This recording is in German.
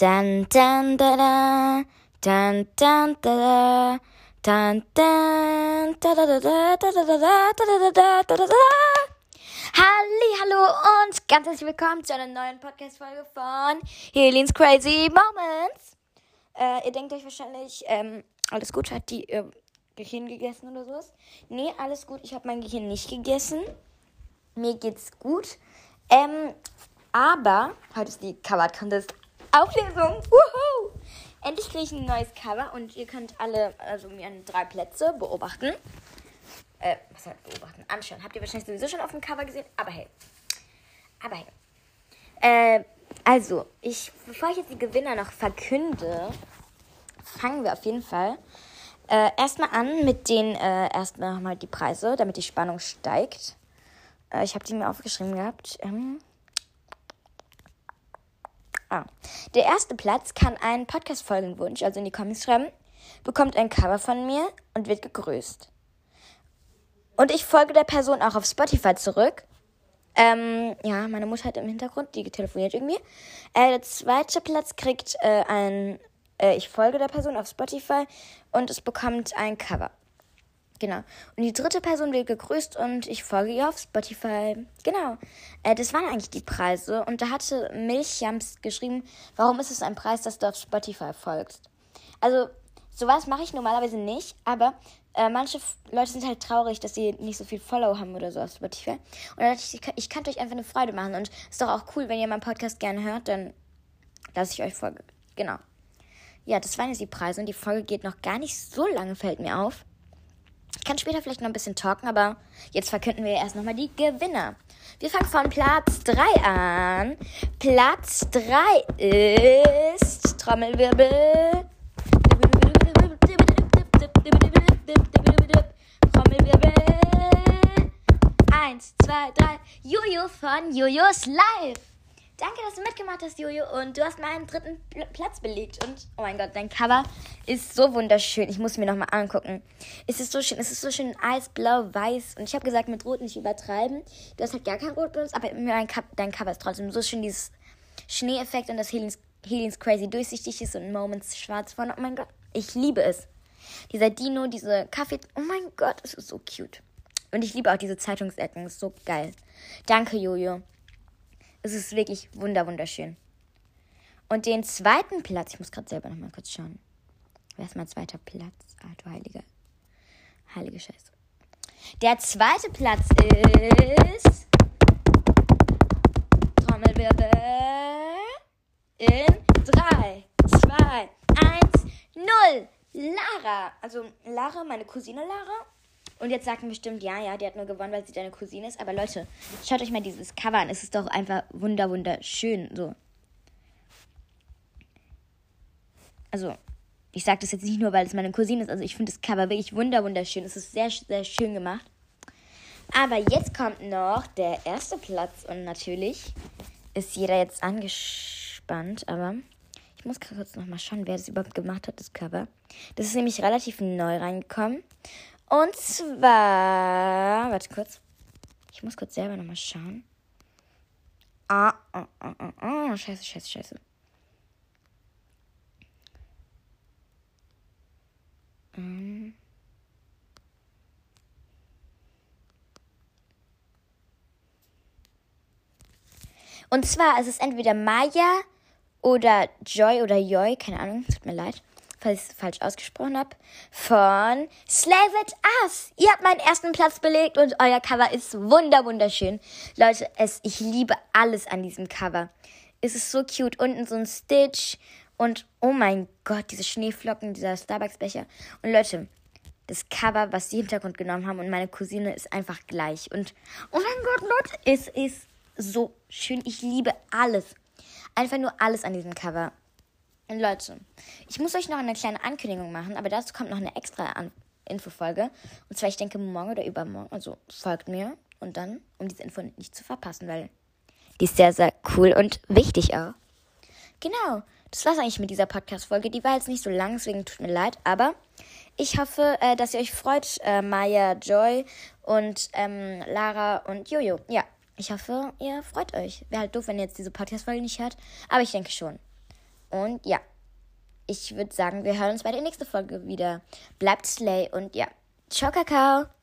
Dun dun da da. Dun dun da da. Dun dun da da da da da da da da da da da da da. Halli, hallo und ganz herzlich willkommen zu einer neuen Podcast-Folge von Helens Crazy Moments. Äh, ihr denkt euch wahrscheinlich, ähm, alles gut, hat die ihr Gehirn gegessen oder sowas? Nee, alles gut, ich habe mein Gehirn nicht gegessen. Mir geht's gut. Ähm, aber heute ist die Cover Contest Auflösung. Woohoo! Endlich kriege ich ein neues Cover und ihr könnt alle, also mir an drei Plätze beobachten. Äh, was heißt beobachten? Anschauen. Habt ihr wahrscheinlich sowieso schon auf dem Cover gesehen, aber hey. Aber hey. Äh, also, ich, bevor ich jetzt die Gewinner noch verkünde, fangen wir auf jeden Fall äh, erstmal an mit den, äh, erstmal nochmal die Preise, damit die Spannung steigt. Äh, ich habe die mir aufgeschrieben gehabt. Ähm, Ah. Der erste Platz kann einen Podcast-Folgenwunsch, also in die Comments schreiben, bekommt ein Cover von mir und wird gegrüßt. Und ich folge der Person auch auf Spotify zurück. Ähm, ja, meine Mutter hat im Hintergrund, die telefoniert irgendwie. Äh, der zweite Platz kriegt äh, ein, äh, ich folge der Person auf Spotify und es bekommt ein Cover. Genau. Und die dritte Person wird gegrüßt und ich folge ihr auf Spotify. Genau. Äh, das waren eigentlich die Preise. Und da hatte Milchjams geschrieben, warum ist es ein Preis, dass du auf Spotify folgst? Also, sowas mache ich normalerweise nicht, aber äh, manche Leute sind halt traurig, dass sie nicht so viel Follow haben oder so auf Spotify. Und da dachte ich, ich kann euch einfach eine Freude machen. Und ist doch auch cool, wenn ihr meinen Podcast gerne hört, dann lasse ich euch folgen. Genau. Ja, das waren jetzt die Preise und die Folge geht noch gar nicht so lange, fällt mir auf. Ich kann später vielleicht noch ein bisschen talken, aber jetzt verkünden wir erst nochmal die Gewinner. Wir fangen von Platz 3 an. Platz 3 ist Trommelwirbel. Trommelwirbel. 1, 2, 3. Jojo von Jojos Live. Danke, dass du mitgemacht hast, Jojo. Und du hast meinen dritten Platz belegt. Und oh mein Gott, dein Cover ist so wunderschön. Ich muss mir nochmal angucken. Es ist so schön. Es ist so schön eisblau, weiß. Und ich habe gesagt, mit Rot nicht übertreiben. Du hast halt gar kein Rot benutzt, aber dein, Cover ist trotzdem so schön. Dieses Schneeeffekt und das Healings, Healings Crazy durchsichtig ist und Moments schwarz vorne. Oh mein Gott, ich liebe es. Dieser Dino, diese Kaffee. Oh mein Gott, es ist so cute. Und ich liebe auch diese Zeitungsecken. Ist so geil. Danke, Jojo. Es ist wirklich wunder wunderschön. Und den zweiten Platz, ich muss gerade selber noch mal kurz schauen. Wer ist mein zweiter Platz? Ah, du heilige, heilige Scheiße. Der zweite Platz ist Trommelwirbel in 3, 2, 1, 0. Lara. Also Lara, meine Cousine Lara. Und jetzt sagt man bestimmt, ja, ja, die hat nur gewonnen, weil sie deine Cousine ist. Aber Leute, schaut euch mal dieses Cover an. Es ist doch einfach wunder, wunderschön. So. Also, ich sage das jetzt nicht nur, weil es meine Cousine ist. Also, ich finde das Cover wirklich wunder, wunderschön. Es ist sehr, sehr schön gemacht. Aber jetzt kommt noch der erste Platz. Und natürlich ist jeder jetzt angespannt. Aber ich muss kurz nochmal schauen, wer das überhaupt gemacht hat, das Cover. Das ist nämlich relativ neu reingekommen. Und zwar, warte kurz. Ich muss kurz selber nochmal schauen. Ah, ah, ah, ah, ah, scheiße, scheiße, scheiße. Und zwar ist es entweder Maya oder Joy oder Joy, keine Ahnung, tut mir leid falls ich es falsch ausgesprochen habe, von Slave It Us. Ihr habt meinen ersten Platz belegt und euer Cover ist wunder wunderschön. Leute, es, ich liebe alles an diesem Cover. Es ist so cute. Unten so ein Stitch und oh mein Gott, diese Schneeflocken, dieser Starbucks-Becher. Und Leute, das Cover, was die Hintergrund genommen haben und meine Cousine ist einfach gleich. Und oh mein Gott, Leute, es ist so schön. Ich liebe alles. Einfach nur alles an diesem Cover. Leute, ich muss euch noch eine kleine Ankündigung machen, aber dazu kommt noch eine extra An Infofolge. Und zwar, ich denke, morgen oder übermorgen. Also folgt mir und dann, um diese Info nicht zu verpassen, weil die ist sehr, sehr cool und wichtig auch. Genau, das war's eigentlich mit dieser Podcast-Folge. Die war jetzt nicht so lang, deswegen tut mir leid, aber ich hoffe, äh, dass ihr euch freut, äh, Maya, Joy und ähm, Lara und Jojo. Ja, ich hoffe, ihr freut euch. Wäre halt doof, wenn ihr jetzt diese Podcast-Folge nicht hört, aber ich denke schon. Und ja, ich würde sagen, wir hören uns bei der nächsten Folge wieder. Bleibt Slay und ja, ciao, Kakao.